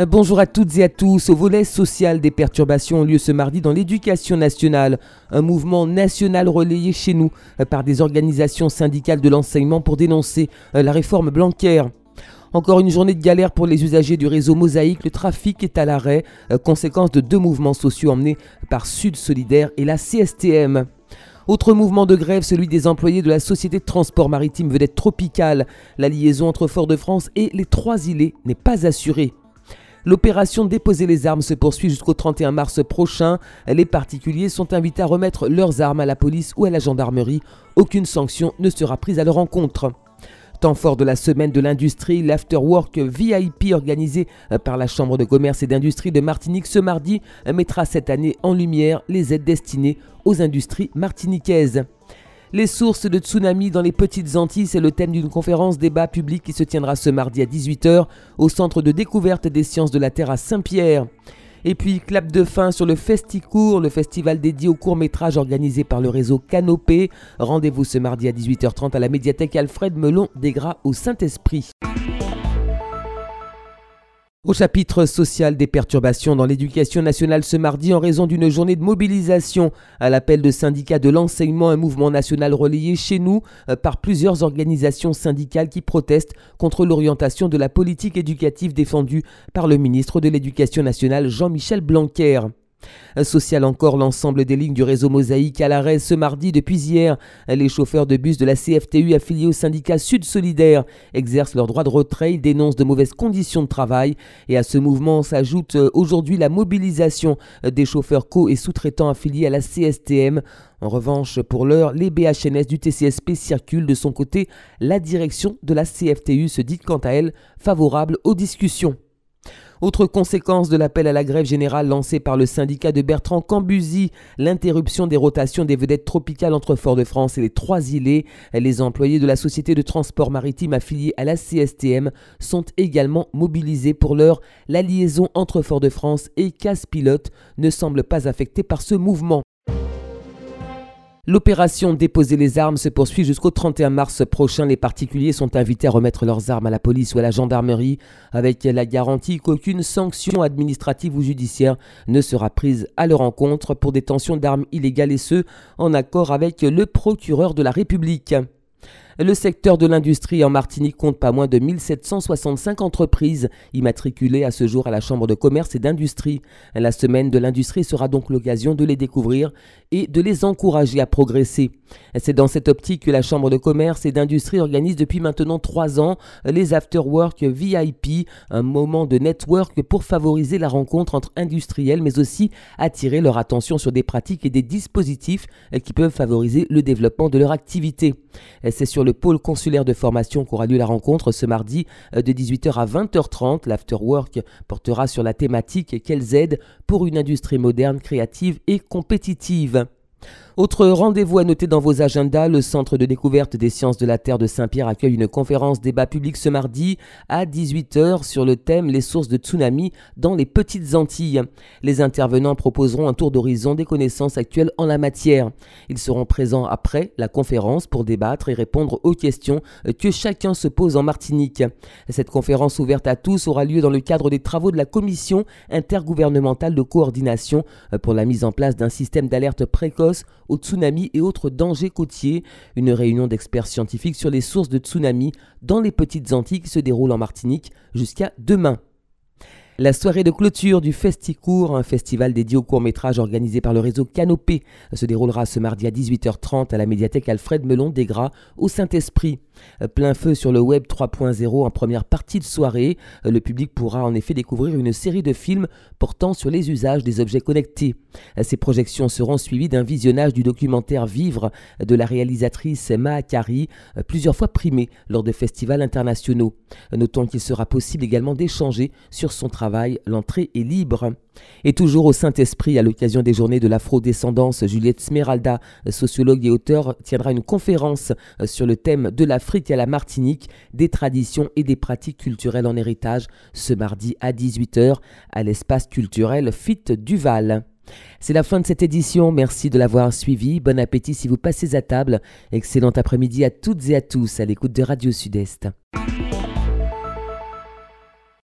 Euh, bonjour à toutes et à tous. Au volet social, des perturbations ont lieu ce mardi dans l'éducation nationale. Un mouvement national relayé chez nous euh, par des organisations syndicales de l'enseignement pour dénoncer euh, la réforme Blanquer. Encore une journée de galère pour les usagers du réseau Mosaïque. Le trafic est à l'arrêt, conséquence de deux mouvements sociaux emmenés par Sud Solidaire et la CSTM. Autre mouvement de grève, celui des employés de la Société de transport maritime vedette tropicale. La liaison entre Fort-de-France et les Trois-Îlets n'est pas assurée. L'opération Déposer les armes se poursuit jusqu'au 31 mars prochain. Les particuliers sont invités à remettre leurs armes à la police ou à la gendarmerie. Aucune sanction ne sera prise à leur encontre. Temps fort de la semaine de l'industrie, l'afterwork VIP organisé par la Chambre de commerce et d'industrie de Martinique ce mardi mettra cette année en lumière les aides destinées aux industries martiniquaises. Les sources de tsunami dans les petites Antilles, c'est le thème d'une conférence débat public qui se tiendra ce mardi à 18h au Centre de découverte des sciences de la Terre à Saint-Pierre. Et puis, clap de fin sur le Festicourt, le festival dédié au court métrage organisé par le réseau Canopé. Rendez-vous ce mardi à 18h30 à la médiathèque Alfred Melon des Gras au Saint-Esprit. Au chapitre social des perturbations dans l'éducation nationale ce mardi en raison d'une journée de mobilisation à l'appel de syndicats de l'enseignement, un mouvement national relayé chez nous euh, par plusieurs organisations syndicales qui protestent contre l'orientation de la politique éducative défendue par le ministre de l'Éducation nationale Jean-Michel Blanquer. Social encore, l'ensemble des lignes du réseau Mosaïque à l'arrêt ce mardi depuis hier. Les chauffeurs de bus de la CFTU affiliés au syndicat Sud Solidaire exercent leur droit de retrait. Dénoncent de mauvaises conditions de travail. Et à ce mouvement s'ajoute euh, aujourd'hui la mobilisation des chauffeurs co- et sous-traitants affiliés à la CSTM. En revanche, pour l'heure, les BHNS du TCSP circulent de son côté. La direction de la CFTU se dit quant à elle favorable aux discussions. Autre conséquence de l'appel à la grève générale lancé par le syndicat de Bertrand Cambusi, l'interruption des rotations des vedettes tropicales entre Fort-de-France et les Trois-Îlets. Les employés de la société de transport maritime affiliée à la CSTM sont également mobilisés pour l'heure. La liaison entre Fort-de-France et Casse-Pilote ne semble pas affectée par ce mouvement. L'opération Déposer les armes se poursuit jusqu'au 31 mars prochain. Les particuliers sont invités à remettre leurs armes à la police ou à la gendarmerie avec la garantie qu'aucune sanction administrative ou judiciaire ne sera prise à leur encontre pour détention d'armes illégales et ce, en accord avec le procureur de la République. Le secteur de l'industrie en Martinique compte pas moins de 1765 entreprises immatriculées à ce jour à la Chambre de commerce et d'industrie. La semaine de l'industrie sera donc l'occasion de les découvrir et de les encourager à progresser. C'est dans cette optique que la Chambre de commerce et d'industrie organise depuis maintenant trois ans les Afterwork VIP, un moment de network pour favoriser la rencontre entre industriels mais aussi attirer leur attention sur des pratiques et des dispositifs qui peuvent favoriser le développement de leur activité. C'est sur le pôle consulaire de formation qu'aura lieu la rencontre ce mardi euh, de 18h à 20h30. L'afterwork portera sur la thématique Quelles aides pour une industrie moderne, créative et compétitive. Autre rendez-vous à noter dans vos agendas, le Centre de découverte des sciences de la Terre de Saint-Pierre accueille une conférence débat public ce mardi à 18h sur le thème Les sources de tsunami dans les petites Antilles. Les intervenants proposeront un tour d'horizon des connaissances actuelles en la matière. Ils seront présents après la conférence pour débattre et répondre aux questions que chacun se pose en Martinique. Cette conférence ouverte à tous aura lieu dans le cadre des travaux de la commission intergouvernementale de coordination pour la mise en place d'un système d'alerte précoce aux tsunamis et autres dangers côtiers. Une réunion d'experts scientifiques sur les sources de tsunamis dans les petites Antilles se déroule en Martinique jusqu'à demain. La soirée de clôture du Festicourt, un festival dédié au court-métrage organisé par le réseau Canopé, se déroulera ce mardi à 18h30 à la médiathèque Alfred Melon des Gras au Saint-Esprit. Plein feu sur le web 3.0 en première partie de soirée, le public pourra en effet découvrir une série de films portant sur les usages des objets connectés. Ces projections seront suivies d'un visionnage du documentaire Vivre de la réalisatrice Kari, plusieurs fois primé lors de festivals internationaux. Notons qu'il sera possible également d'échanger sur son travail l'entrée est libre. Et toujours au Saint-Esprit, à l'occasion des journées de l'afro-descendance, Juliette Smeralda, sociologue et auteur, tiendra une conférence sur le thème de l'Afrique à la Martinique, des traditions et des pratiques culturelles en héritage, ce mardi à 18h à l'espace culturel Fit Duval. C'est la fin de cette édition, merci de l'avoir suivi, bon appétit si vous passez à table, excellent après-midi à toutes et à tous à l'écoute de Radio Sud-Est.